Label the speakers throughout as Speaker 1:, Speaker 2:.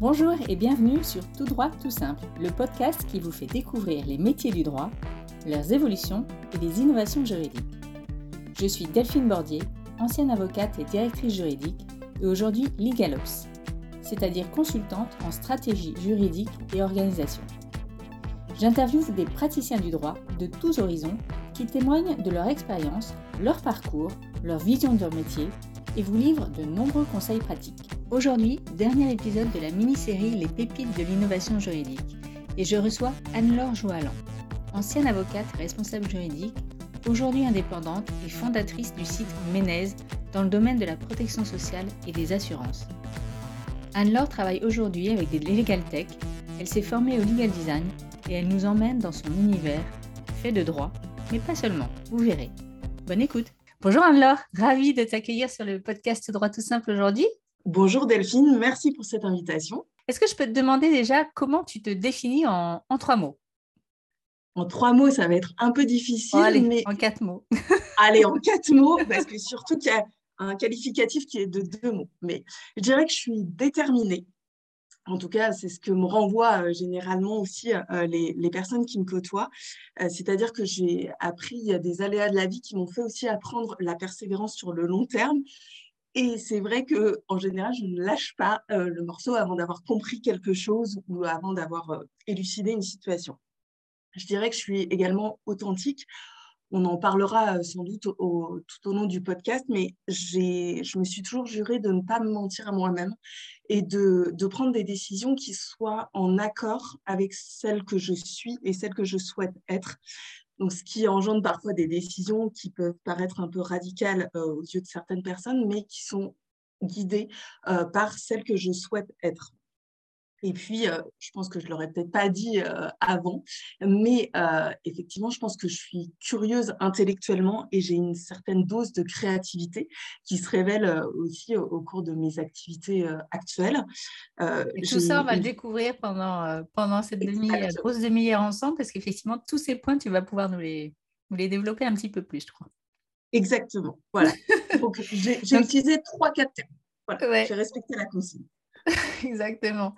Speaker 1: Bonjour et bienvenue sur Tout droit tout simple, le podcast qui vous fait découvrir les métiers du droit, leurs évolutions et les innovations juridiques. Je suis Delphine Bordier, ancienne avocate et directrice juridique, et aujourd'hui LegalOps, c'est-à-dire consultante en stratégie juridique et organisation. J'interviewe des praticiens du droit de tous horizons qui témoignent de leur expérience, leur parcours, leur vision de leur métier et vous livrent de nombreux conseils pratiques. Aujourd'hui, dernier épisode de la mini-série Les pépites de l'innovation juridique et je reçois Anne-Laure Joalan, ancienne avocate responsable juridique, aujourd'hui indépendante et fondatrice du site Ménez dans le domaine de la protection sociale et des assurances. Anne-Laure travaille aujourd'hui avec des legal tech, elle s'est formée au legal design et elle nous emmène dans son univers fait de droit, mais pas seulement, vous verrez. Bonne écoute. Bonjour Anne-Laure, ravie de t'accueillir sur le podcast Droit tout simple aujourd'hui.
Speaker 2: Bonjour Delphine, merci pour cette invitation.
Speaker 1: Est-ce que je peux te demander déjà comment tu te définis en, trois mots?
Speaker 2: En trois mots, ça va être un peu difficile.
Speaker 1: allez, mais... en quatre mots.
Speaker 2: allez, en quatre mots, parce que surtout qu'il y a un qualificatif qui est de deux mots. Mais je dirais que je suis déterminée, en tout cas, c'est ce que me renvoient euh, généralement aussi euh, les, personnes qui me côtoient. Euh, c'est-à-dire que j'ai appris des aléas de la vie qui m'ont fait aussi apprendre la persévérance sur le long terme. Et c'est vrai que en général, je ne lâche pas le morceau avant d'avoir compris quelque chose ou avant d'avoir élucidé une situation. Je dirais que je suis également authentique on en parlera sans doute tout au long du podcast, mais je me suis toujours juré de ne pas me mentir à moi-même et de, prendre des décisions qui soient en accord avec celles que je suis et celles que je souhaite être. Ce qui engendre parfois des décisions qui peuvent paraître un peu radicales aux yeux de certaines personnes, mais qui sont guidées par celles que je souhaite être. Et puis, euh, je pense que je ne l'aurais peut-être pas dit euh, avant, mais euh, effectivement, je pense que je suis curieuse intellectuellement et j'ai une certaine dose de créativité qui se révèle aussi au, cours de mes activités actuelles.
Speaker 1: et tout ça, on va le découvrir pendant, pendant cette demi, grosse demi-heure ensemble, parce qu'effectivement, tous ces points, tu vas pouvoir nous les, nous les développer un petit peu plus, je crois.
Speaker 2: Exactement, voilà. j'ai utilisé trois, quatre termes. Voilà. J'ai respecté la consigne.
Speaker 1: Exactement.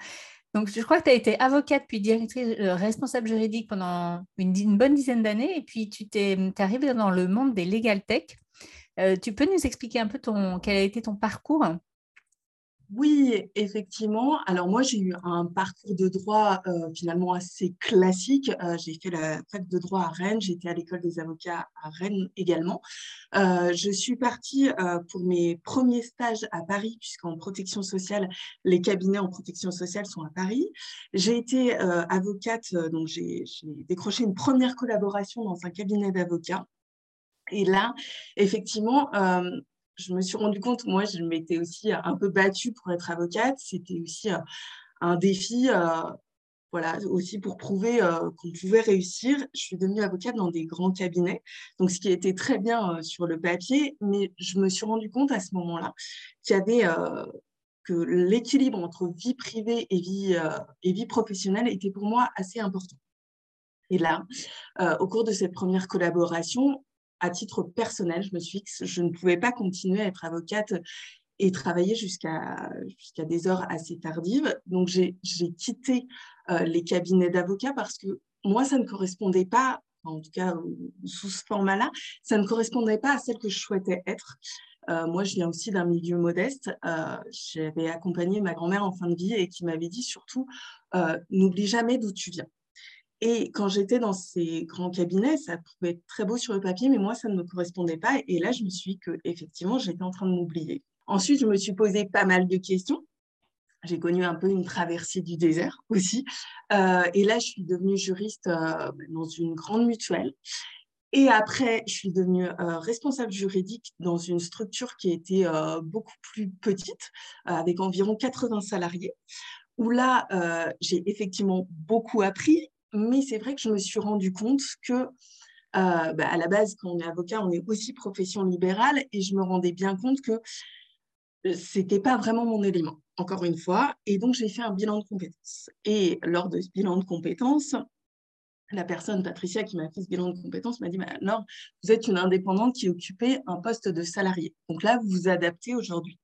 Speaker 1: Donc, je crois que tu as été avocate puis directrice euh, responsable juridique pendant une, bonne dizaine d'années et puis tu t'es arrivée dans le monde des legal tech. Euh, tu peux nous expliquer un peu quel a été ton parcours?
Speaker 2: Oui, effectivement. Alors moi, j'ai eu un parcours de droit euh, finalement assez classique. Euh, j'ai fait la fac de droit à Rennes, j'étais à l'école des avocats à Rennes également. Euh, je suis partie pour mes premiers stages à Paris, puisqu'en protection sociale, les cabinets en protection sociale sont à Paris. J'ai été avocate, donc j'ai décroché une première collaboration dans un cabinet d'avocats. Et là, effectivement, je me suis rendu compte, moi, je m'étais aussi un peu battue pour être avocate. C'était aussi euh, un défi, euh, voilà, aussi pour prouver euh, qu'on pouvait réussir. Je suis devenue avocate dans des grands cabinets, donc ce qui était très bien sur le papier, mais je me suis rendu compte à ce moment-là qu'il y avait que l'équilibre entre vie privée et vie, et vie professionnelle était pour moi assez important. Et là, au cours de cette première collaboration, à titre personnel, je me suis dit que je ne pouvais pas continuer à être avocate et travailler jusqu'à jusqu'à des heures assez tardives. Donc, j'ai quitté euh, les cabinets d'avocats parce que moi, ça ne correspondait pas, en tout cas sous ce format-là, ça ne correspondait pas à celle que je souhaitais être. Euh, moi, je viens aussi d'un milieu modeste. Euh, j'avais accompagné ma grand-mère en fin de vie et qui m'avait dit surtout, n'oublie jamais d'où tu viens. Et quand j'étais dans ces grands cabinets, ça pouvait être très beau sur le papier, mais moi, ça ne me correspondait pas. Et là, je me suis dit qu'effectivement, j'étais en train de m'oublier. Ensuite, je me suis posé pas mal de questions. J'ai connu un peu une traversée du désert aussi. Euh, et là, je suis devenue juriste euh, dans une grande mutuelle. Et après, je suis devenue euh, responsable juridique dans une structure qui était beaucoup plus petite, avec environ 80 salariés, où là, j'ai effectivement beaucoup appris, mais c'est vrai que je me suis rendu compte que euh, bah, à la base, quand on est avocat, on est aussi profession libérale et je me rendais bien compte que euh, c'était pas vraiment mon élément, encore une fois. Et donc, j'ai fait un bilan de compétences. Et lors de ce bilan de compétences, la personne, Patricia, qui m'a fait ce bilan de compétences, m'a dit, alors, vous êtes une indépendante qui occupait un poste de salarié. Donc là, vous vous adaptez aujourd'hui.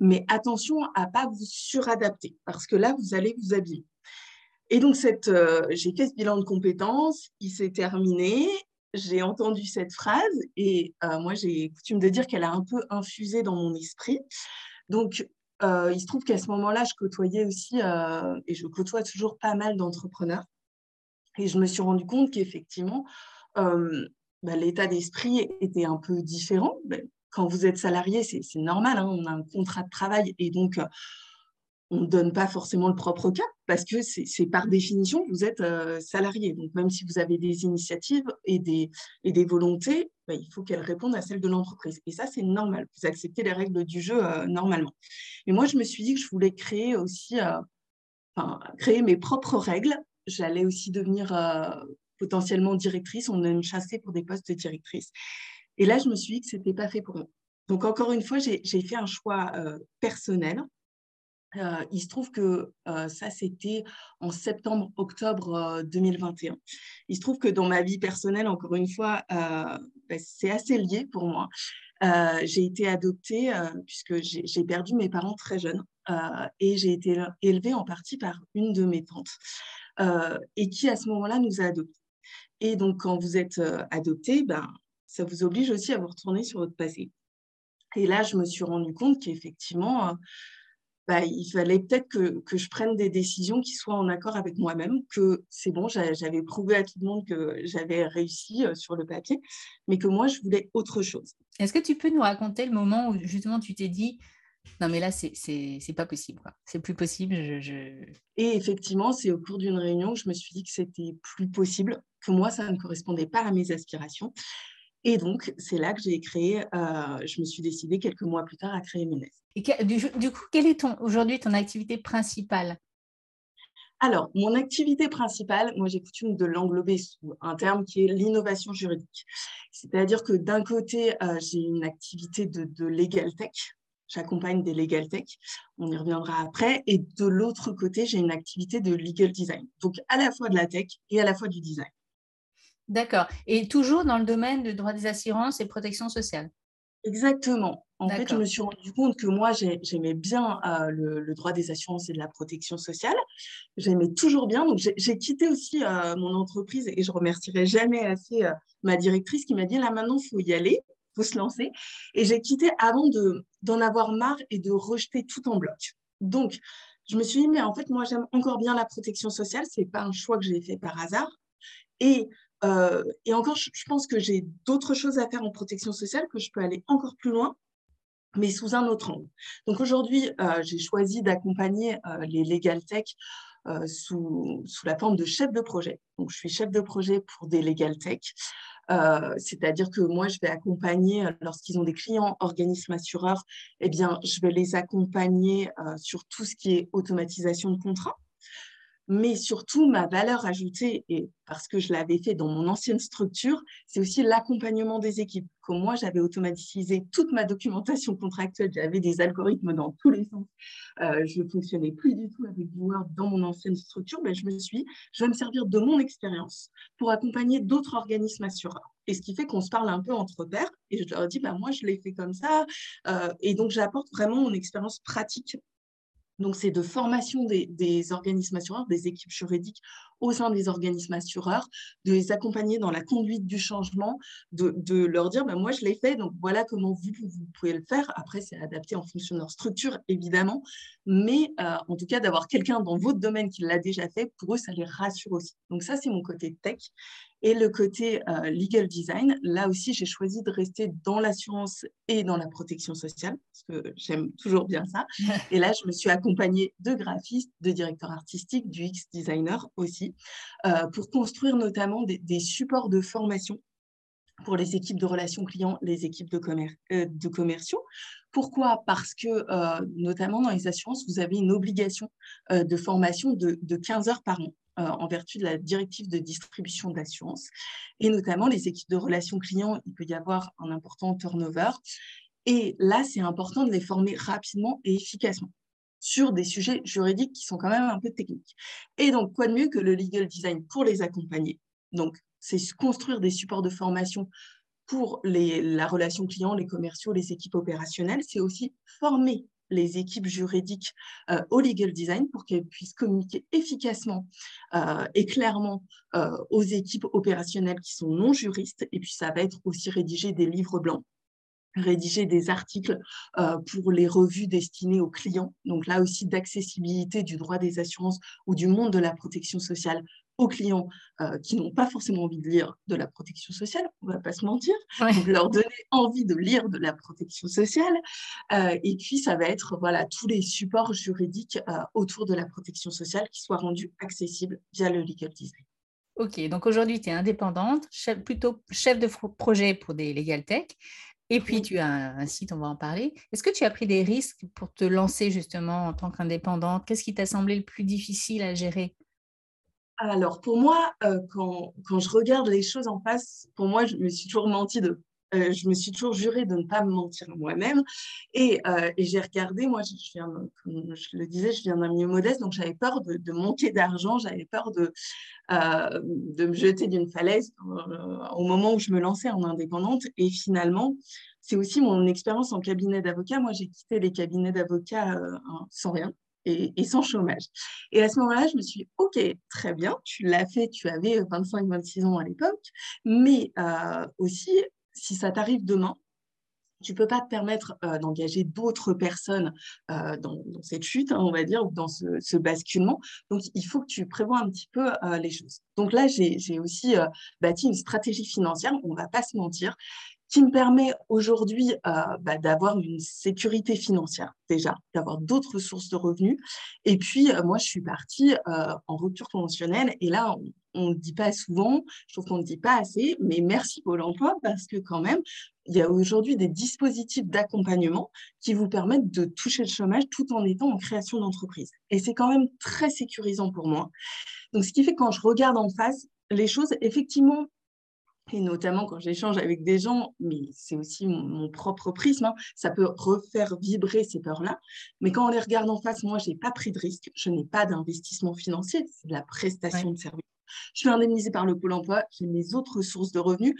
Speaker 2: Mais attention à ne pas vous suradapter, parce que là, vous allez vous habiller. Et donc, euh, j'ai fait ce bilan de compétences, il s'est terminé, j'ai entendu cette phrase, et euh, moi, j'ai coutume de dire qu'elle a un peu infusé dans mon esprit. Donc, euh, il se trouve qu'à ce moment-là, je côtoyais aussi, et je côtoie toujours pas mal d'entrepreneurs. Et je me suis rendu compte qu'effectivement, bah, l'état d'esprit était un peu différent. Bah, quand vous êtes salarié, c'est normal, hein, on a un contrat de travail et donc on ne donne pas forcément le propre cap parce que c'est par définition, vous êtes salarié. Donc même si vous avez des initiatives et des, et des volontés, bah, il faut qu'elles répondent à celles de l'entreprise. Et ça, c'est normal. Vous acceptez les règles du jeu normalement. Et moi, je me suis dit que je voulais créer aussi, créer mes propres règles j'allais aussi devenir euh, potentiellement directrice. On me chassé pour des postes de directrice. Et là, je me suis dit que ce n'était pas fait pour moi. Donc, encore une fois, j'ai fait un choix euh, personnel. Euh, il se trouve que ça, c'était en septembre-octobre 2021. Il se trouve que dans ma vie personnelle, encore une fois, ben, c'est assez lié pour moi. j'ai été adoptée puisque j'ai perdu mes parents très jeunes et j'ai été élevée en partie par une de mes tantes. Euh, et qui à ce moment-là nous a adoptés. Et donc quand vous êtes euh, adopté, ben, ça vous oblige aussi à vous retourner sur votre passé. Et là, je me suis rendu compte qu'effectivement, euh, bah, il fallait peut-être que, que, je prenne des décisions qui soient en accord avec moi-même, que c'est bon, j'avais prouvé à tout le monde que j'avais réussi sur le papier, mais que moi, je voulais autre chose.
Speaker 1: Est-ce que tu peux nous raconter le moment où justement tu t'es dit, non, mais là, c'est pas possible. C'est plus possible.
Speaker 2: Et effectivement, c'est au cours d'une réunion que je me suis dit que c'était plus possible, que moi, ça ne correspondait pas à mes aspirations. Et donc, c'est là que j'ai créé, euh, je me suis décidée quelques mois plus tard à créer Ménès.
Speaker 1: Et du, coup, quelle est aujourd'hui ton activité principale?
Speaker 2: Alors, mon activité principale, moi j'ai coutume de l'englober sous un terme qui est l'innovation juridique. C'est-à-dire que d'un côté, euh, j'ai une activité de, de legal tech, J'accompagne des legal tech, on y reviendra après. Et de l'autre côté, j'ai une activité de legal design. Donc à la fois de la tech et à la fois du design.
Speaker 1: D'accord. Et toujours dans le domaine du droit des assurances et protection sociale
Speaker 2: Exactement. En fait, je me suis rendu compte que moi, j'aimais bien euh, le, droit des assurances et de la protection sociale. J'aimais toujours bien. Donc, j'ai quitté aussi euh, mon entreprise et je remercierai jamais assez euh, ma directrice qui m'a dit là maintenant, il faut y aller faut se lancer. Et j'ai quitté avant d'en avoir marre et de rejeter tout en bloc. Donc, je me suis dit, mais en fait, moi, j'aime encore bien la protection sociale. Ce n'est pas un choix que j'ai fait par hasard. Et, euh, et encore, je, pense que j'ai d'autres choses à faire en protection sociale, que je peux aller encore plus loin, mais sous un autre angle. Donc aujourd'hui, euh, j'ai choisi d'accompagner euh, les Legal Tech sous, la forme de chef de projet. Donc, je suis chef de projet pour des Legal Tech. C'est-à-dire que moi, je vais accompagner, lorsqu'ils ont des clients organismes assureurs, eh bien, je vais les accompagner sur tout ce qui est automatisation de contrat mais surtout ma valeur ajoutée, et parce que je l'avais fait dans mon ancienne structure, c'est aussi l'accompagnement des équipes. Comme moi, j'avais automatisé toute ma documentation contractuelle, j'avais des algorithmes dans tous les sens. Euh, je ne fonctionnais plus du tout avec Word dans mon ancienne structure, mais je me suis dit, je vais me servir de mon expérience pour accompagner d'autres organismes assureurs. Et ce qui fait qu'on se parle un peu entre pairs. Et je leur dis, bah, moi, je l'ai fait comme ça. Euh, et donc, j'apporte vraiment mon expérience pratique donc, c'est de formation des, organismes assureurs, des équipes juridiques au sein des organismes assureurs, de les accompagner dans la conduite du changement, de, leur dire, ben, moi, je l'ai fait, donc voilà comment vous, pouvez le faire. Après, c'est adapté en fonction de leur structure, évidemment, mais euh, en tout cas, d'avoir quelqu'un dans votre domaine qui l'a déjà fait, pour eux, ça les rassure aussi. Donc, ça, c'est mon côté tech. Et le côté euh, legal design, là aussi, j'ai choisi de rester dans l'assurance et dans la protection sociale, parce que j'aime toujours bien ça. Et là, je me suis accompagnée de graphistes, de directeurs artistiques, du X designer aussi, euh, pour construire notamment des, supports de formation pour les équipes de relations clients, les équipes de, euh, de commerciaux. Pourquoi? Parce que, notamment dans les assurances, vous avez une obligation de formation de, de 15 heures par an. Euh, en vertu de la directive de distribution d'assurance. Et notamment, les équipes de relations clients, il peut y avoir un important turnover. Et là, c'est important de les former rapidement et efficacement sur des sujets juridiques qui sont quand même un peu techniques. Et donc, quoi de mieux que le legal design pour les accompagner? Donc, c'est construire des supports de formation pour les, la relation client, les commerciaux, les équipes opérationnelles. C'est aussi former les équipes juridiques euh, au legal design pour qu'elles puissent communiquer efficacement euh, et clairement euh, aux équipes opérationnelles qui sont non juristes. Et puis, ça va être aussi rédiger des livres blancs rédiger des articles pour les revues destinées aux clients. Donc là aussi, d'accessibilité du droit des assurances ou du monde de la protection sociale aux clients euh, qui n'ont pas forcément envie de lire de la protection sociale, on ne va pas se mentir, donc leur donner envie de lire de la protection sociale. Euh, et puis, ça va être voilà, tous les supports juridiques euh, autour de la protection sociale qui soient rendus accessibles via le legal design.
Speaker 1: Ok, donc aujourd'hui, tu es indépendante, chef, plutôt chef de projet pour des legal tech. Et puis, tu as un, site, on va en parler. Est-ce que tu as pris des risques pour te lancer justement en tant qu'indépendante? Qu'est-ce qui t'a semblé le plus difficile à gérer?
Speaker 2: Alors, pour moi, euh, quand, quand, je regarde les choses en face, pour moi, je me suis toujours menti de. Euh, je me suis toujours juré de ne pas me mentir moi-même. Et, euh, j'ai regardé, moi, je, viens, comme je le disais, je viens d'un milieu modeste, donc j'avais peur de, de manquer d'argent, j'avais peur de, de me jeter d'une falaise au moment où je me lançais en indépendante. Et finalement, c'est aussi mon expérience en cabinet d'avocat. Moi, j'ai quitté les cabinets d'avocats sans rien et, sans chômage. Et à ce moment-là, je me suis dit, OK, très bien, tu l'as fait, tu avais 25-26 ans à l'époque, mais euh, aussi, si ça t'arrive demain, tu ne peux pas te permettre euh, d'engager d'autres personnes euh, dans, cette chute, hein, on va dire, ou dans ce, basculement. Donc, il faut que tu prévois un petit peu les choses. Donc là, j'ai aussi bâti une stratégie financière, on ne va pas se mentir qui me permet aujourd'hui euh, bah, d'avoir une sécurité financière déjà, d'avoir d'autres sources de revenus. Et puis, euh, moi, je suis partie euh, en rupture conventionnelle. Et là, on ne dit pas souvent, je trouve qu'on ne dit pas assez, mais merci Pôle emploi parce que quand même, il y a aujourd'hui des dispositifs d'accompagnement qui vous permettent de toucher le chômage tout en étant en création d'entreprise. Et c'est quand même très sécurisant pour moi. Donc, ce qui fait que quand je regarde en face, les choses, effectivement, et notamment quand j'échange avec des gens, mais c'est aussi mon, propre prisme, hein, ça peut refaire vibrer ces peurs-là. Mais quand on les regarde en face, moi, je n'ai pas pris de risque, je n'ai pas d'investissement financier, c'est de la prestation de service. Je suis indemnisée par le Pôle emploi, j'ai mes autres sources de revenus.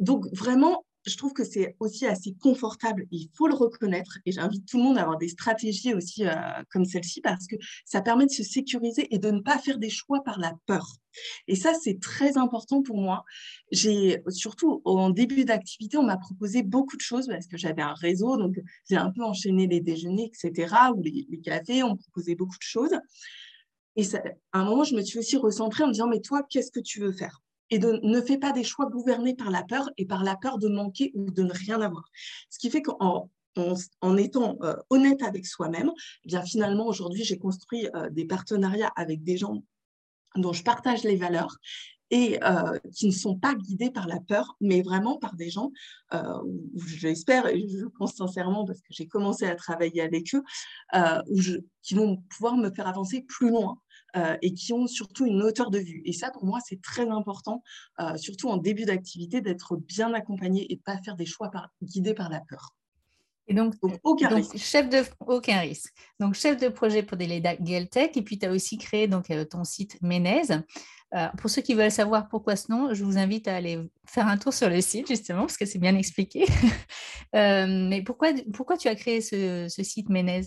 Speaker 2: Donc, vraiment, je trouve que c'est aussi assez confortable. Il faut le reconnaître et j'invite tout le monde à avoir des stratégies aussi euh, comme celle-ci parce que ça permet de se sécuriser et de ne pas faire des choix par la peur. Et ça, c'est très important pour moi. J'ai surtout en début d'activité, on m'a proposé beaucoup de choses parce que j'avais un réseau, donc j'ai un peu enchaîné les déjeuners, etc., ou les, cafés, on me proposait beaucoup de choses. Et à un moment, je me suis aussi recentrée en me disant, mais toi, qu'est-ce que tu veux faire? Et ne fais pas des choix gouvernés par la peur et par la peur de manquer ou de ne rien avoir. Ce qui fait qu'en en, étant euh, honnête avec soi-même, eh bien finalement aujourd'hui j'ai construit euh, des partenariats avec des gens dont je partage les valeurs et euh, qui ne sont pas guidés par la peur, mais vraiment par des gens, j'espère et je pense sincèrement parce que j'ai commencé à travailler avec eux, qui vont pouvoir me faire avancer plus loin euh, et qui ont surtout une hauteur de vue. Et ça, pour moi, c'est très important, euh, surtout en début d'activité, d'être bien accompagné et pas faire des choix guidés par la peur.
Speaker 1: Et donc, aucun risque. Chef de, aucun risque. Donc, chef de projet pour des Legal Tech. Et puis, tu as aussi créé donc, euh, ton site Ménez. pour ceux qui veulent savoir pourquoi ce nom, je vous invite à aller faire un tour sur le site, justement, parce que c'est bien expliqué. mais pourquoi, pourquoi tu as créé ce, ce site Ménez?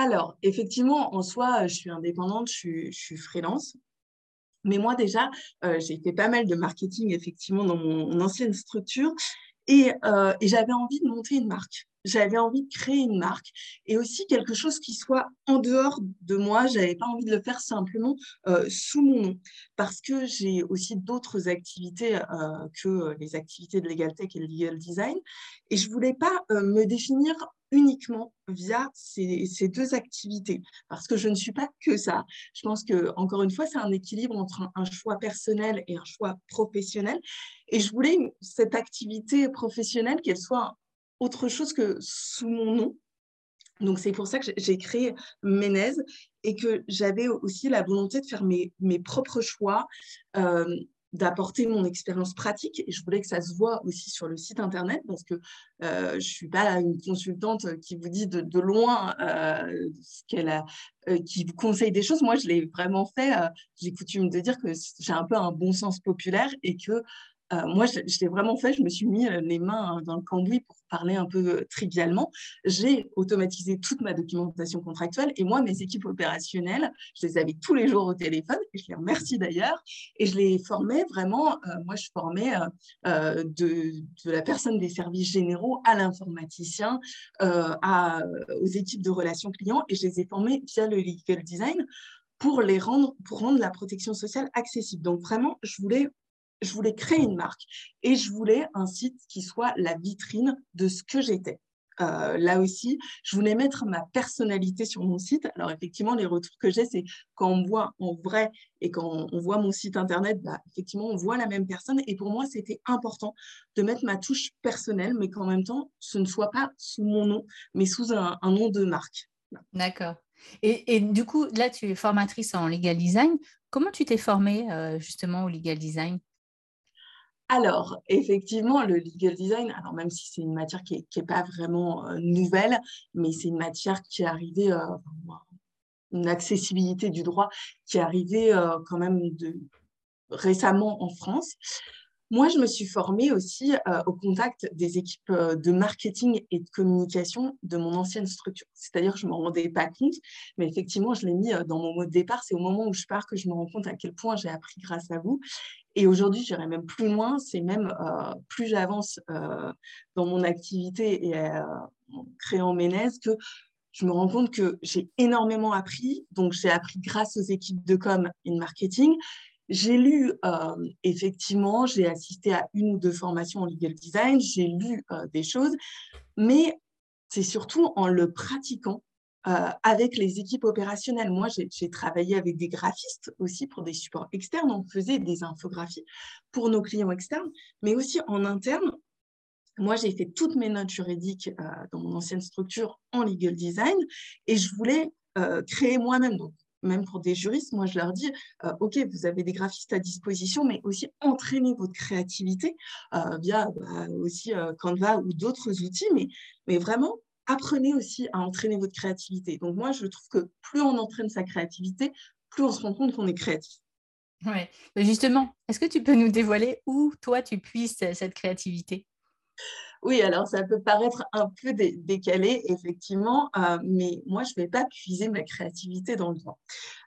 Speaker 2: Alors, effectivement, en soi, je suis indépendante, je suis, freelance. Mais moi, déjà, euh, j'ai fait pas mal de marketing, effectivement, dans mon, ancienne structure. Euh, et, j'avais envie de monter une marque. J'avais envie de créer une marque et aussi quelque chose qui soit en dehors de moi. Je n'avais pas envie de le faire simplement euh, sous mon nom parce que j'ai aussi d'autres activités que les activités de Legal Tech et le Legal Design. Et je ne voulais pas me définir uniquement via ces, deux activités, parce que je ne suis pas que ça. Je pense que encore une fois, c'est un équilibre entre un, choix personnel et un choix professionnel. Et je voulais cette activité professionnelle qu'elle soit autre chose que sous mon nom. Donc c'est pour ça que j'ai créé Ménez et que j'avais aussi la volonté de faire mes, mes propres choix. Euh, d'apporter mon expérience pratique et je voulais que ça se voit aussi sur le site internet parce que euh, je ne suis pas une consultante qui vous dit de, loin euh, ce qu'elle a, euh, qui vous conseille des choses. Moi, je l'ai vraiment fait. J'ai coutume de dire que j'ai un peu un bon sens populaire et que euh, moi, je, l'ai vraiment fait. Je me suis mis euh, les mains dans le cambouis pour parler un peu euh, trivialement. J'ai automatisé toute ma documentation contractuelle et moi, mes équipes opérationnelles, je les avais tous les jours au téléphone et je les remercie d'ailleurs. Et je les formais vraiment. moi, je formais de, la personne des services généraux à l'informaticien, aux équipes de relations clients et je les ai formés via le legal design pour les rendre, pour rendre la protection sociale accessible. Donc vraiment, je voulais je voulais créer une marque et je voulais un site qui soit la vitrine de ce que j'étais. Euh, là aussi, je voulais mettre ma personnalité sur mon site. Alors effectivement, les retours que j'ai, c'est quand on voit en vrai et quand on voit mon site internet, bah, effectivement, on voit la même personne. Et pour moi, c'était important de mettre ma touche personnelle, mais qu'en même temps, ce ne soit pas sous mon nom, mais sous un, nom de marque.
Speaker 1: D'accord. Et, du coup, là, tu es formatrice en legal design. Comment tu t'es formée euh, justement au legal design?
Speaker 2: Alors, effectivement, le legal design, alors même si c'est une matière qui n'est pas vraiment euh, nouvelle, mais c'est une matière qui est arrivée, euh, une accessibilité du droit qui est arrivée euh, quand même récemment en France. Moi, je me suis formée aussi euh, au contact des équipes euh, de marketing et de communication de mon ancienne structure. C'est-à-dire que je ne m'en rendais pas compte, mais effectivement, je l'ai mis euh, dans mon mot de départ. C'est au moment où je pars que je me rends compte à quel point j'ai appris grâce à vous. Et aujourd'hui, j'irai même plus loin. C'est même plus j'avance dans mon activité et en créant Ménez que je me rends compte que j'ai énormément appris. Donc, j'ai appris grâce aux équipes de com et de marketing. J'ai lu, effectivement, j'ai assisté à une ou deux formations en legal design, j'ai lu des choses, mais c'est surtout en le pratiquant avec les équipes opérationnelles. Moi, j'ai travaillé avec des graphistes aussi pour des supports externes. On faisait des infographies pour nos clients externes, mais aussi en interne. Moi, j'ai fait toutes mes notes juridiques dans mon ancienne structure en legal design et je voulais créer moi-même. Donc, même pour des juristes, moi je leur dis, euh, OK, vous avez des graphistes à disposition, mais aussi entraînez votre créativité euh, via bah, aussi euh, Canva ou d'autres outils, mais, mais vraiment, apprenez aussi à entraîner votre créativité. Donc moi, je trouve que plus on entraîne sa créativité, plus on se rend compte qu'on est créatif.
Speaker 1: Oui, justement, est-ce que tu peux nous dévoiler où toi tu puisses cette créativité?
Speaker 2: Oui, alors ça peut paraître un peu décalé, effectivement, euh, mais moi, je ne vais pas puiser ma créativité dans le droit.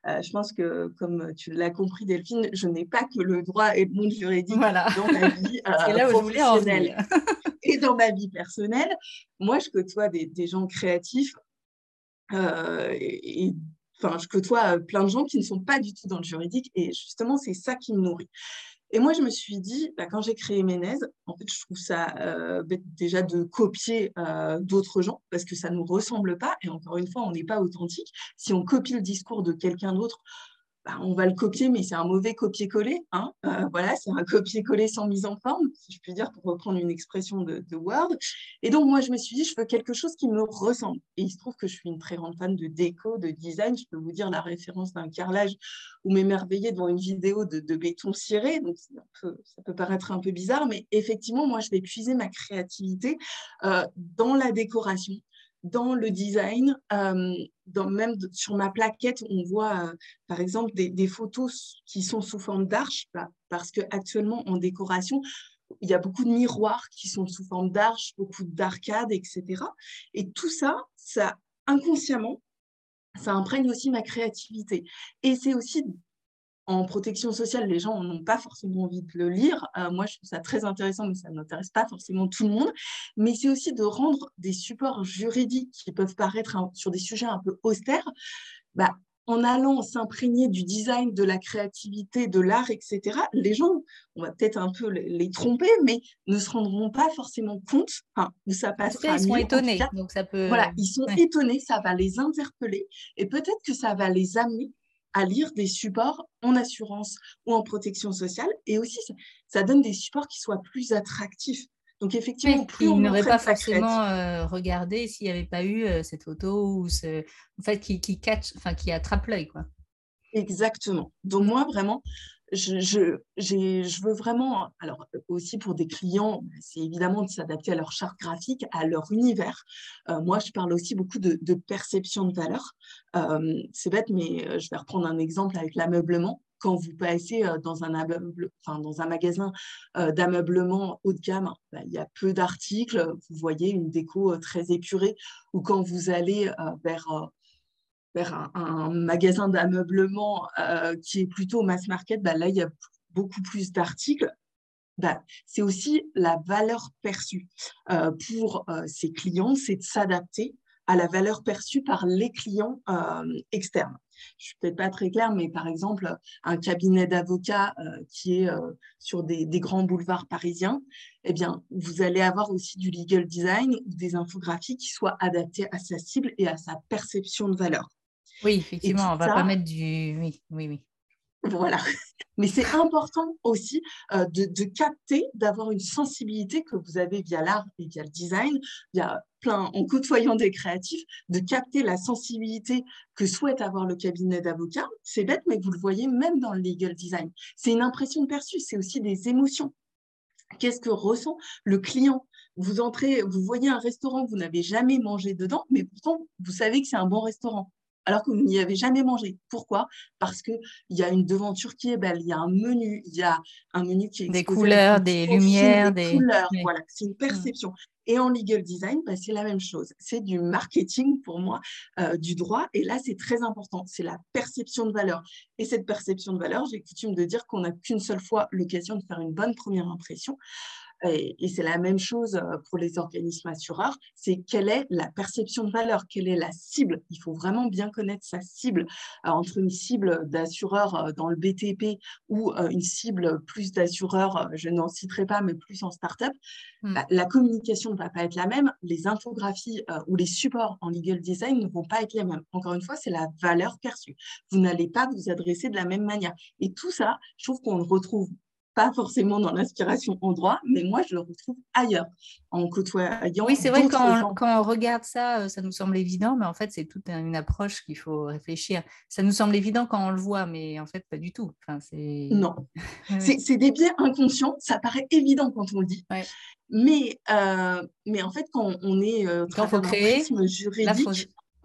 Speaker 2: Euh, je pense que, comme tu l'as compris, Delphine, je n'ai pas que le droit et le monde juridique dans ma vie euh, professionnelle et dans ma vie personnelle. Moi, je côtoie des, des gens créatifs et, enfin, je côtoie plein de gens qui ne sont pas du tout dans le juridique et justement, c'est ça qui me nourrit. Et moi, je me suis dit, bah, quand j'ai créé Ménez, en fait, je trouve ça euh, déjà de copier euh, d'autres gens parce que ça ne nous ressemble pas. Et encore une fois, on n'est pas authentique. Si on copie le discours de quelqu'un d'autre, bah, on va le copier, mais c'est un mauvais copier-coller. Hein. Euh, voilà, c'est un copier-coller sans mise en forme, si je puis dire, pour reprendre une expression de, Word. Et donc, moi, je me suis dit, je veux quelque chose qui me ressemble. Et il se trouve que je suis une très grande fan de déco, de design. Je peux vous dire la référence d'un carrelage ou m'émerveiller devant une vidéo de, béton ciré. Donc, ça peut paraître un peu bizarre, mais effectivement, moi, je vais puiser ma créativité euh, dans la décoration dans le design, euh, dans, même sur ma plaquette, on voit euh, par exemple des, photos qui sont sous forme d'arches, parce qu'actuellement en décoration, il y a beaucoup de miroirs qui sont sous forme d'arches, beaucoup d'arcades, etc. Et tout ça, ça inconsciemment, ça imprègne aussi ma créativité. Et c'est aussi en protection sociale, les gens n'ont pas forcément envie de le lire. Euh, moi, je trouve ça très intéressant, mais ça n'intéresse pas forcément tout le monde. Mais c'est aussi de rendre des supports juridiques qui peuvent paraître sur des sujets un peu austères, bah, en allant s'imprégner du design, de la créativité, de l'art, etc., les gens, on va peut-être un peu les, tromper, mais ne se rendront pas forcément compte enfin, où ça passe.
Speaker 1: Ils sont étonnés. donc ça peut...
Speaker 2: Voilà, ils sont étonnés, ça va les interpeller et peut-être que ça va les amener à lire des supports en assurance ou en protection sociale. Et aussi, ça, donne des supports qui soient plus attractifs. Donc, effectivement,
Speaker 1: plus on n'aurait pas forcément euh, regardé s'il n'y avait pas eu euh, cette photo ou ce, en fait, qui, qui catch, enfin, qui attrape l'œil, quoi.
Speaker 2: Exactement. Donc, moi, vraiment, je, veux vraiment, alors aussi pour des clients, c'est évidemment de s'adapter à leur charte graphique, à leur univers. Euh, moi, je parle aussi beaucoup de, perception de valeur. Euh, c'est bête, mais euh, je vais reprendre un exemple avec l'ameublement. Quand vous passez dans un, enfin, dans un magasin d'ameublement haut de gamme, bah, il y a peu d'articles, vous voyez une déco très épurée, ou quand vous allez vers vers un, magasin d'ameublement euh, qui est plutôt mass market, bah, là, il y a beaucoup plus d'articles. Bah, c'est aussi la valeur perçue euh, pour euh, ces clients, c'est de s'adapter à la valeur perçue par les clients externes. Je suis peut-être pas très claire, mais par exemple, un cabinet d'avocats qui est sur des, des, grands boulevards parisiens, eh bien, vous allez avoir aussi du legal design ou des infographies qui soient adaptées à sa cible et à sa perception de valeur.
Speaker 1: Oui, effectivement, on ne va pas mettre du. Oui, oui, oui.
Speaker 2: Voilà. Mais c'est important aussi euh, de, capter, d'avoir une sensibilité que vous avez via l'art et via le design, via plein, en côtoyant des créatifs, de capter la sensibilité que souhaite avoir le cabinet d'avocats. C'est bête, mais vous le voyez même dans le legal design. C'est une impression perçue, c'est aussi des émotions. Qu'est-ce que ressent le client? Vous entrez, vous voyez un restaurant, vous n'avez jamais mangé dedans, mais pourtant, vous savez que c'est un bon restaurant alors que vous n'y avez jamais mangé. Pourquoi? Parce qu'il y a une devanture qui est belle, il y a un menu, il y a un menu qui est
Speaker 1: Des couleurs, des lumières,
Speaker 2: des, couleurs, voilà, c'est une mmh. perception. Et en legal design, bah, c'est la même chose. C'est du marketing pour moi, euh, du droit. Et là, c'est très important. C'est la perception de valeur. Et cette perception de valeur, j'ai coutume de dire qu'on n'a qu'une seule fois l'occasion de faire une bonne première impression et, c'est la même chose euh, pour les organismes assureurs, c'est quelle est la perception de valeur, quelle est la cible. Il faut vraiment bien connaître sa cible euh, entre une cible d'assureur euh, dans le BTP ou une cible plus d'assureurs, je n'en citerai pas, mais plus en start-up. Hmm. Bah, la communication ne va pas être la même, les infographies ou les supports en legal design ne vont pas être les mêmes. Encore une fois, c'est la valeur perçue. Vous n'allez pas vous adresser de la même manière. Et tout ça, je trouve qu'on le retrouve pas forcément dans l'inspiration en droit, mais moi, je le retrouve ailleurs, en côtoyant.
Speaker 1: Oui, c'est vrai, quand, quand on regarde ça, euh, ça nous semble évident, mais en fait, c'est toute une approche qu'il faut réfléchir. Ça nous semble évident quand on le voit, mais en fait, pas du tout. Enfin,
Speaker 2: non, c'est des biais inconscients, ça paraît évident quand on le dit. Mais, euh, mais en fait, quand on est euh,
Speaker 1: quand faut créer,
Speaker 2: juridique, là, faut...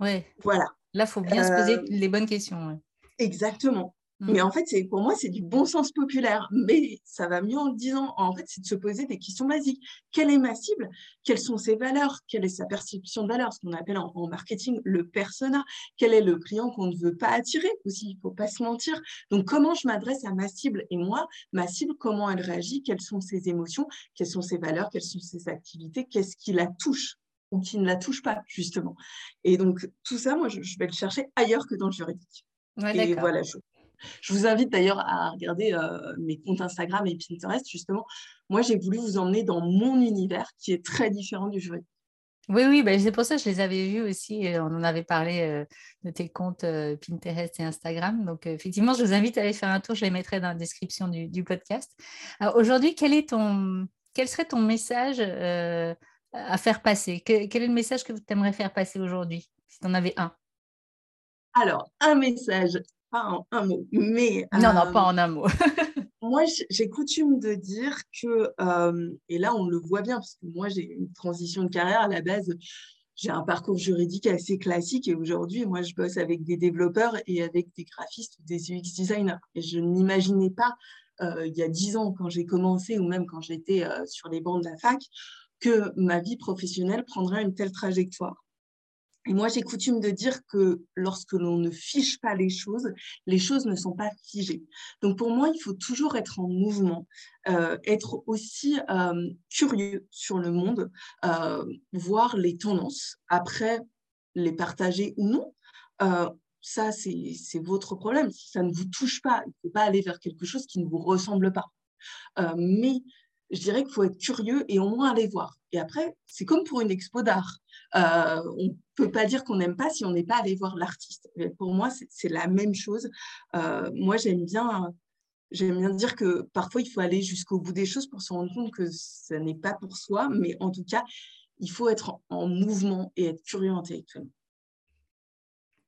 Speaker 1: Ouais.
Speaker 2: voilà.
Speaker 1: Là, il faut bien se poser les bonnes questions.
Speaker 2: Exactement. Mais mmh. en fait, c'est pour moi, c'est du bon sens populaire. Mais ça va mieux en disant, en fait, c'est de se poser des questions basiques. Quelle est ma cible? Quelles sont ses valeurs? Quelle est sa perception de valeur Ce qu'on appelle en, marketing le persona. Quel est le client qu'on ne veut pas attirer aussi? Il ne faut pas se mentir. Donc, comment je m'adresse à ma cible? Et moi, ma cible, comment elle réagit? Quelles sont ses émotions? Quelles sont ses valeurs? Quelles sont ses activités? Qu'est-ce qui la touche ou qui ne la touche pas, justement? Et donc, tout ça, moi, je, vais le chercher ailleurs que dans le juridique.
Speaker 1: et voilà,
Speaker 2: je, je vous invite d'ailleurs à regarder euh, mes comptes Instagram et Pinterest. Justement, moi, j'ai voulu vous emmener dans mon univers qui est très différent du juridique.
Speaker 1: Oui, oui, ben, c'est pour ça que je les avais vus aussi. On en avait parlé euh, de tes comptes euh, Pinterest et Instagram. Donc, effectivement, je vous invite à aller faire un tour. Je les mettrai dans la description du, podcast. Aujourd'hui, quel, est ton, quel serait ton message à faire passer? Quel est le message que tu aimerais faire passer aujourd'hui, si tu en avais un?
Speaker 2: Alors, un message, pas en un mot, mais...
Speaker 1: Non, non, pas en un mot.
Speaker 2: moi, j'ai coutume de dire que, euh, et là, on le voit bien, parce que moi, j'ai une transition de carrière à la base. J'ai un parcours juridique assez classique et aujourd'hui, moi, je bosse avec des développeurs et avec des graphistes ou des UX designers. Et je n'imaginais pas, euh, il y a dix ans, quand j'ai commencé ou même quand j'étais euh, sur les bancs de la fac, que ma vie professionnelle prendrait une telle trajectoire. Et moi, j'ai coutume de dire que lorsque l'on ne fiche pas les choses, les choses ne sont pas figées. Donc pour moi, il faut toujours être en mouvement, euh, être aussi euh, curieux sur le monde, euh, voir les tendances, après les partager ou non. ça, c'est votre problème. Si ça ne vous touche pas, il ne faut pas aller vers quelque chose qui ne vous ressemble pas. mais je dirais qu'il faut être curieux et au moins aller voir. Et après, c'est comme pour une expo d'art. Euh, on ne peut pas dire qu'on n'aime pas si on n'est pas allé voir l'artiste. Pour moi, c'est la même chose. Euh, moi, j'aime bien, bien dire que parfois, il faut aller jusqu'au bout des choses pour se rendre compte que ce n'est pas pour soi, mais en tout cas, il faut être en, mouvement et être curieux intellectuellement.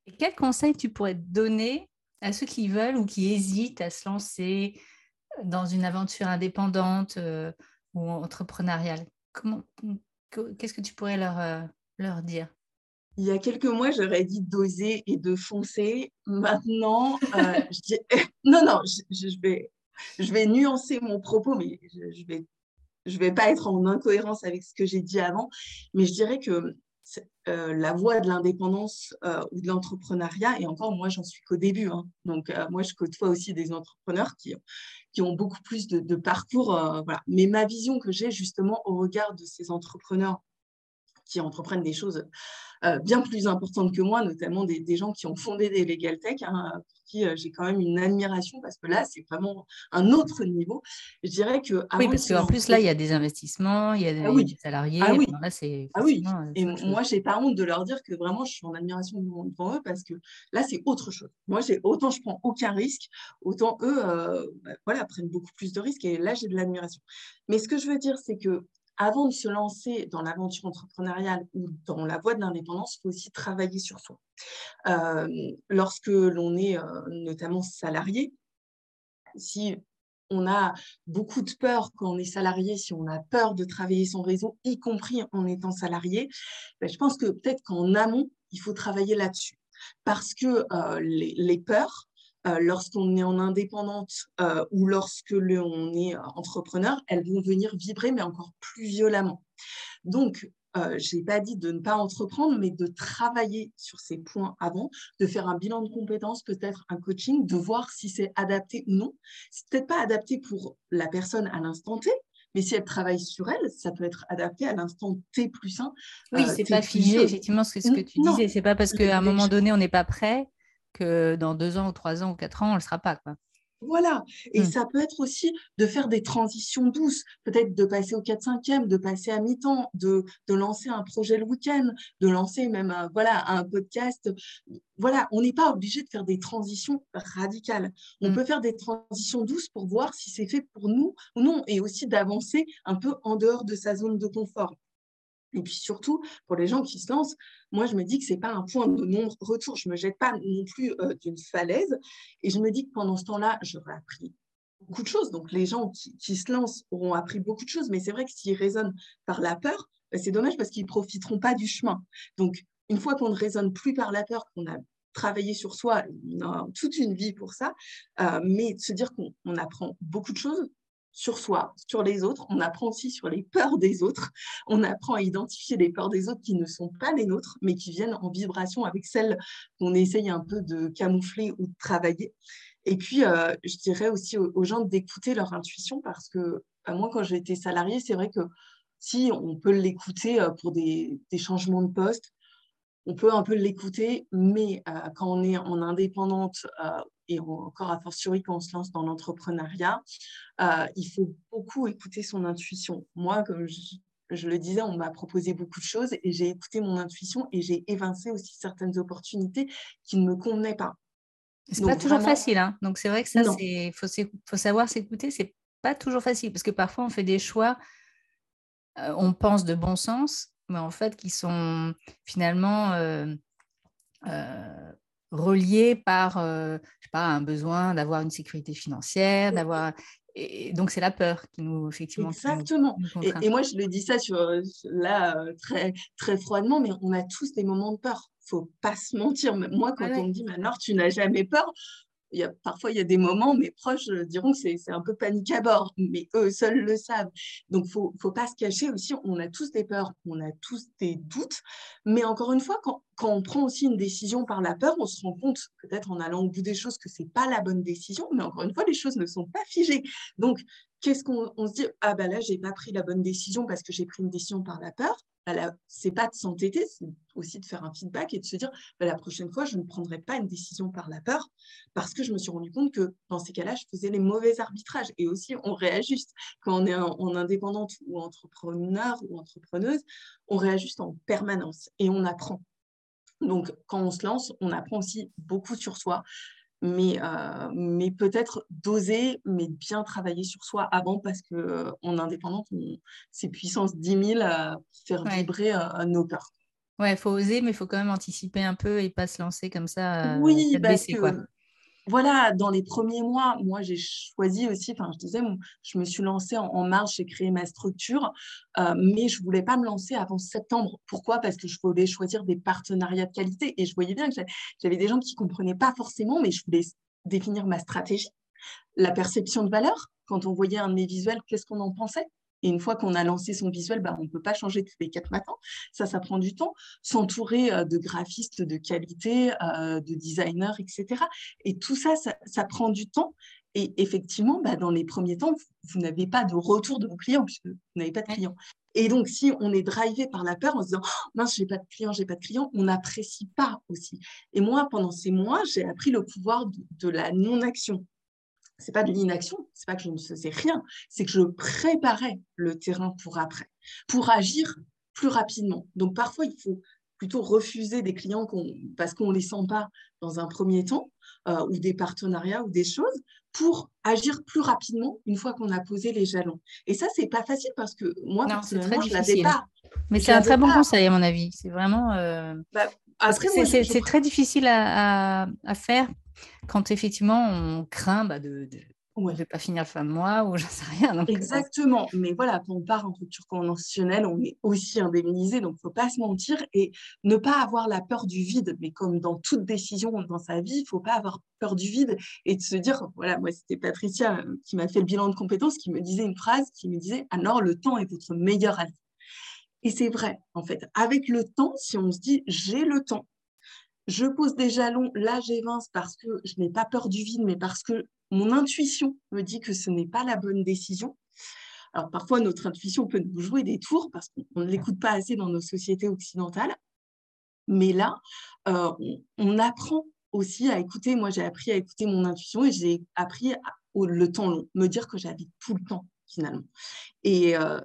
Speaker 1: Et quel conseil tu pourrais donner à ceux qui veulent ou qui hésitent à se lancer dans une aventure indépendante euh, ou entrepreneuriale? Comment, Qu'est-ce que tu pourrais leur, euh, leur dire?
Speaker 2: Il y a quelques mois, j'aurais dit d'oser et de foncer. Maintenant, euh, je dis... non, non, je, vais, je vais nuancer mon propos, mais je ne vais, je vais pas être en incohérence avec ce que j'ai dit avant. Mais je dirais que euh, la voie de l'indépendance euh, ou de l'entrepreneuriat, et encore, moi, j'en suis qu'au début. Hein. Donc, euh, moi, je côtoie aussi des entrepreneurs qui, qui ont beaucoup plus de, parcours. voilà. Mais ma vision que j'ai justement au regard de ces entrepreneurs qui entreprennent des choses euh, bien plus importantes que moi, notamment des, gens qui ont fondé des Legal Tech, hein, pour qui euh, j'ai quand même une admiration parce que là, c'est vraiment un autre niveau. Je dirais que.
Speaker 1: Oui, parce qu'en plus, là, il y a des investissements, il y a des, ah salariés.
Speaker 2: Ah oui,
Speaker 1: là, c'est
Speaker 2: ah oui. Euh, et moi, je n'ai pas honte de leur dire que vraiment, je suis en admiration devant eux parce que là, c'est autre chose. Moi, autant je prends aucun risque, autant eux bah, voilà, prennent beaucoup plus de risques et là, j'ai de l'admiration. Mais ce que je veux dire, c'est que avant de se lancer dans l'aventure entrepreneuriale ou dans la voie de l'indépendance, il faut aussi travailler sur soi. Euh, lorsque l'on est euh, notamment salarié, si on a beaucoup de peur quand on est salarié, si on a peur de travailler son réseau, y compris en étant salarié, ben, je pense que peut-être qu'en amont, il faut travailler là-dessus. Parce que euh, les, peurs, lorsqu'on est en indépendante euh, ou lorsque l'on est euh, entrepreneur, elles vont venir vibrer, mais encore plus violemment. Donc, je n'ai pas dit de ne pas entreprendre, mais de travailler sur ces points avant, de faire un bilan de compétences, peut-être un coaching, de voir si c'est adapté ou non. C'est peut-être pas adapté pour la personne à l'instant T, mais si elle travaille sur elle, ça peut être adapté à l'instant T plus 1.
Speaker 1: Oui, c'est pas figé, effectivement, ce que, ce que tu disais. C'est pas parce qu'à un moment donné, on n'est pas prêt que dans deux ans ou trois ans ou quatre ans, on ne le sera pas. Quoi.
Speaker 2: Voilà. Et mmh. ça peut être aussi de faire des transitions douces, peut-être de passer au 4-5e, de passer à mi-temps, de, de, lancer un projet le week-end, de lancer même un, voilà, un podcast. Voilà, on n'est pas obligé de faire des transitions radicales. On mmh. peut faire des transitions douces pour voir si c'est fait pour nous ou non, et aussi d'avancer un peu en dehors de sa zone de confort. Et puis surtout, pour les gens qui se lancent, moi, je me dis que ce n'est pas un point de non-retour. Je ne me jette pas non plus euh, d'une falaise. Et je me dis que pendant ce temps-là, j'aurais appris beaucoup de choses. Donc, les gens qui, se lancent auront appris beaucoup de choses. Mais c'est vrai que s'ils raisonnent par la peur, bah, c'est dommage parce qu'ils ne profiteront pas du chemin. Donc, une fois qu'on ne raisonne plus par la peur, qu'on a travaillé sur soi, on a toute une vie pour ça, euh, mais se dire qu'on apprend beaucoup de choses, sur soi, sur les autres. On apprend aussi sur les peurs des autres. On apprend à identifier les peurs des autres qui ne sont pas les nôtres, mais qui viennent en vibration avec celles qu'on essaye un peu de camoufler ou de travailler. Et puis, euh, je dirais aussi aux, gens d'écouter leur intuition parce que bah, moi, quand j'ai été salariée, c'est vrai que si on peut l'écouter euh, pour des, changements de poste, on peut un peu l'écouter, mais euh, quand on est en indépendante et encore a fortiori quand on se lance dans l'entrepreneuriat, euh, il faut beaucoup écouter son intuition. Moi, comme je, le disais, on m'a proposé beaucoup de choses et j'ai écouté mon intuition et j'ai évincé aussi certaines opportunités qui ne me convenaient pas.
Speaker 1: C'est pas toujours facile, hein. donc c'est vrai que ça, il faut, faut, savoir s'écouter, c'est pas toujours facile parce que parfois on fait des choix, euh, on pense de bon sens, mais en fait qui sont finalement euh, relié par euh, je sais pas, un besoin d'avoir une sécurité financière, d'avoir. Et donc, c'est la peur qui nous, effectivement.
Speaker 2: Exactement. et, moi, je le dis ça sur, là euh, très, très froidement, mais on a tous des moments de peur. faut pas se mentir. Moi, quand on me dit, Manor, tu n'as jamais peur, il y a, parfois, il y a des moments, mes proches diront que c'est un peu panique à bord, mais eux seuls le savent. Donc, il ne faut pas se cacher aussi. On a tous des peurs, on a tous des doutes. Mais encore une fois, quand, quand on prend aussi une décision par la peur, on se rend compte, peut-être en allant au bout des choses, que ce n'est pas la bonne décision. Mais encore une fois, les choses ne sont pas figées. Donc, qu'est-ce qu'on se dit Ah, ben là, je n'ai pas pris la bonne décision parce que j'ai pris une décision par la peur c'est pas de s'entêter, c'est aussi de faire un feedback et de se dire bah, la prochaine fois, je ne prendrai pas une décision par la peur parce que je me suis rendu compte que dans ces cas-là, je faisais les mauvais arbitrages. Et aussi, on réajuste. Quand on est en, indépendante ou entrepreneur ou entrepreneuse, on réajuste en permanence et on apprend. Donc, quand on se lance, on apprend aussi beaucoup sur soi mais, euh, mais peut-être d'oser, mais bien travailler sur soi avant parce qu'en euh, indépendante, c'est puissance 10 000 à faire vibrer euh, nos peurs.
Speaker 1: Ouais, il faut oser, mais il faut quand même anticiper un peu et pas se lancer comme ça.
Speaker 2: oui, parce que, voilà, dans les premiers mois, moi, j'ai choisi aussi, enfin, je disais, je me suis lancée en, marche, j'ai créé ma structure, euh, mais je ne voulais pas me lancer avant septembre. Pourquoi? Parce que je voulais choisir des partenariats de qualité et je voyais bien que j'avais des gens qui ne comprenaient pas forcément, mais je voulais définir ma stratégie, la perception de valeur. Quand on voyait un de mes visuels, qu'est-ce qu'on en pensait? Et une fois qu'on a lancé son visuel, bah, on ne peut pas changer tous les quatre matins. Ça, ça prend du temps. S'entourer euh, de graphistes de qualité, euh, de designers, etc. Et tout ça, ça, prend du temps. Et effectivement, bah, dans les premiers temps, vous, n'avez pas de retour de vos clients puisque vous n'avez pas de clients. Et donc, si on est drivé par la peur en se disant oh, mince, j'ai pas de clients, j'ai pas de clients, on n'apprécie pas aussi. Et moi, pendant ces mois, j'ai appris le pouvoir de la non-action c'est pas de l'inaction, c'est pas que je ne faisais rien, c'est que je préparais le terrain pour après, pour agir plus rapidement. Donc parfois, il faut plutôt refuser des clients parce qu'on ne les sent pas dans un premier temps, euh, ou des partenariats ou des choses, pour agir plus rapidement une fois qu'on a posé les jalons. Et ça, c'est pas facile parce que moi, personnellement, je l'avais pas.
Speaker 1: Mais c'est un très bon conseil, à mon avis. C'est vraiment. Euh, bah, c'est très difficile à, à, faire quand effectivement on craint bah, de ne de pas finir fin de mois ou j'en sais rien.
Speaker 2: Euh, Exactement. Mais voilà, quand on part en rupture conventionnelle, on est aussi indemnisé, donc il ne faut pas se mentir et ne pas avoir la peur du vide. Mais comme dans toute décision dans sa vie, il ne faut pas avoir peur du vide et de se dire, voilà, moi c'était Patricia euh, qui m'a fait le bilan de compétences, qui me disait une phrase, qui me disait, alors le temps est votre meilleur allié. Et c'est vrai, en fait. Avec le temps, si on se dit, j'ai le temps, je pose des jalons, là j'évince parce que je n'ai pas peur du vide, mais parce que mon intuition me dit que ce n'est pas la bonne décision. Alors parfois, notre intuition peut nous jouer des tours parce qu'on ne l'écoute pas assez dans nos sociétés occidentales. Mais là, euh, on, apprend aussi à écouter. Moi, j'ai appris à écouter mon intuition et j'ai appris le temps long, me dire que j'habite tout le temps finalement. Et, euh,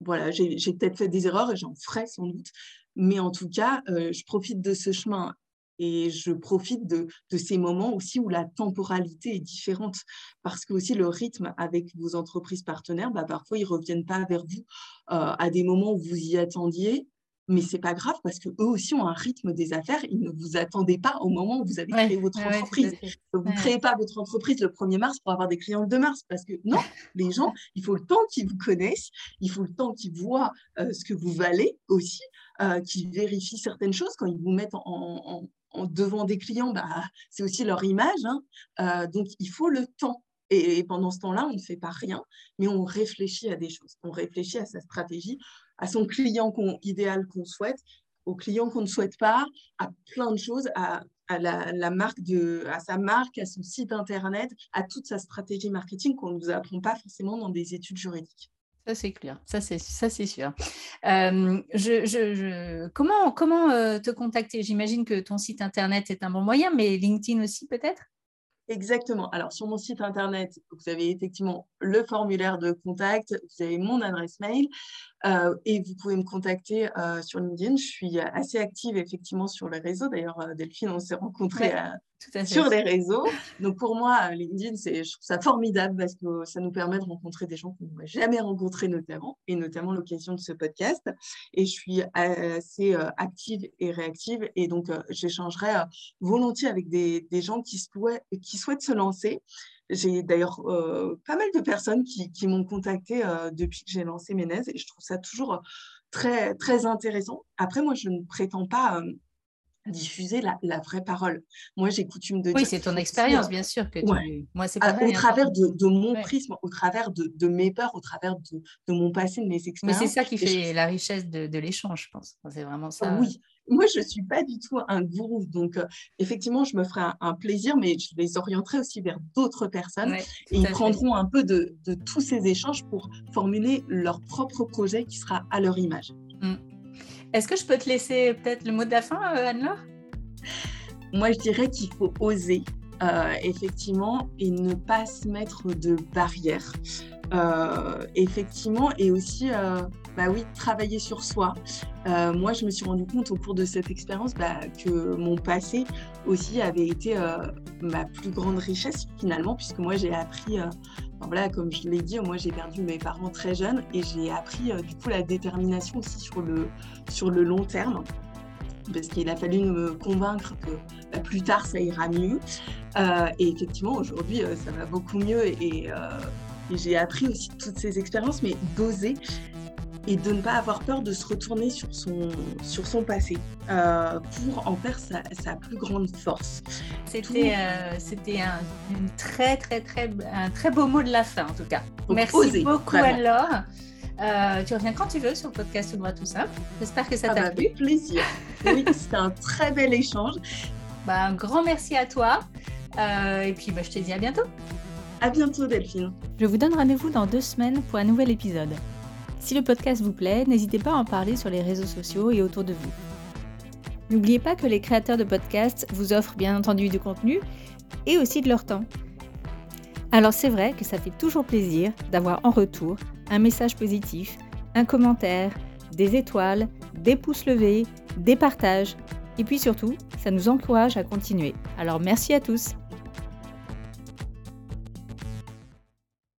Speaker 2: voilà, j'ai peut-être fait des erreurs et j'en ferai sans doute. Mais en tout cas, euh, je profite de ce chemin et je profite de, ces moments aussi où la temporalité est différente. Parce que aussi le rythme avec vos entreprises partenaires, bah, parfois ils ne reviennent pas vers vous euh, à des moments où vous y attendiez. Mais c'est pas grave parce que eux aussi ont un rythme des affaires. Ils ne vous attendaient pas au moment où vous avez créé votre entreprise. vous ne créez pas votre entreprise le 1er mars pour avoir des clients le 2 mars. Parce que non, les gens, il faut le temps qu'ils vous connaissent, il faut le temps qu'ils voient euh, ce que vous valez aussi, euh, qu'ils vérifient certaines choses quand ils vous mettent en, devant des clients, bah, c'est aussi leur image. Hein. Euh, donc, il faut le temps. Et, pendant ce temps-là, on ne fait pas rien, mais on réfléchit à des choses. On réfléchit à sa stratégie, à son client idéal qu'on souhaite, au client qu'on ne souhaite pas, à plein de choses, à, la, marque de, à sa marque, à son site internet, à toute sa stratégie marketing qu'on ne nous apprend pas forcément dans des études juridiques.
Speaker 1: Ça, c'est clair. Ça, c'est, ça, c'est sûr. Euh, comment comment euh, te contacter? J'imagine que ton site Internet est un bon moyen, mais LinkedIn aussi peut-être?
Speaker 2: Exactement. Alors, sur mon site internet, vous avez effectivement le formulaire de contact, vous avez mon adresse mail et vous pouvez me contacter euh, sur LinkedIn. Je suis assez active effectivement sur les réseaux. D'ailleurs, euh, Delphine, on s'est rencontrés sur les réseaux. Donc, pour moi, LinkedIn, c'est, je trouve ça formidable parce que ça nous permet de rencontrer des gens qu'on n'a jamais rencontrés notamment, et notamment l'occasion de ce podcast. Et je suis assez active et réactive. Et donc, j'échangerai volontiers avec des, des gens qui souhaitent, qui souhaitent se lancer. J'ai d'ailleurs pas mal de personnes qui, m'ont contacté depuis que j'ai lancé Ménez et je trouve ça toujours très intéressant. Après, moi, je ne prétends pas diffuser la, la, vraie parole. Moi, j'ai coutume de
Speaker 1: oui, c'est ton expérience, bien sûr. que
Speaker 2: Moi, c'est Au hein, travers de, de, mon prisme, au travers de, de, mes peurs, au travers de, mon passé, de mes expériences.
Speaker 1: Mais c'est ça qui fait la richesse de, l'échange, je pense. C'est vraiment ça.
Speaker 2: Oui, moi, je ne suis pas du tout un gourou. Donc, euh, effectivement, je me ferai un, plaisir, mais je les orienterai aussi vers d'autres personnes. et ils prendront un peu de, tous ces échanges pour formuler leur propre projet qui sera à leur image. Mm.
Speaker 1: Est-ce que je peux te laisser peut-être le mot de la fin, euh, Anne-Laure?
Speaker 2: Moi, je dirais qu'il faut oser. Euh, effectivement, et ne pas se mettre de barrières. Euh, effectivement, et aussi, bah oui, travailler sur soi. Moi, je me suis rendu compte au cours de cette expérience bah, que mon passé aussi avait été ma plus grande richesse finalement, puisque moi, j'ai appris, voilà, comme je l'ai dit, moi, j'ai perdu mes parents très jeunes et j'ai appris du coup la détermination aussi sur le, sur le long terme. parce qu'il a fallu me convaincre que bah, plus tard ça ira mieux. Euh, et effectivement, aujourd'hui, euh, ça va beaucoup mieux et, j'ai appris aussi toutes ces expériences, mais d'oser et de ne pas avoir peur de se retourner sur son, sur son passé pour en faire sa, plus grande force.
Speaker 1: C'était c'était un, une très, très, très, un très beau mot de la fin en tout cas. Merci beaucoup alors. Euh, tu reviens quand tu veux sur le podcast Tout droit tout simple. J'espère que ça ah t'a
Speaker 2: bah,
Speaker 1: plu.
Speaker 2: Avec plaisir. Oui, c'était un très bel échange.
Speaker 1: Bah, un grand merci à toi. Euh, et puis bah, je te dis à bientôt.
Speaker 2: À bientôt Delphine.
Speaker 1: Je vous donne rendez-vous dans deux semaines pour un nouvel épisode. Si le podcast vous plaît, n'hésitez pas à en parler sur les réseaux sociaux et autour de vous. N'oubliez pas que les créateurs de podcasts vous offrent bien entendu du contenu et aussi de leur temps. Alors c'est vrai que ça fait toujours plaisir d'avoir en retour un message positif, un commentaire, des étoiles, des pouces levés, des partages, et puis surtout, ça nous encourage à continuer. Alors merci à tous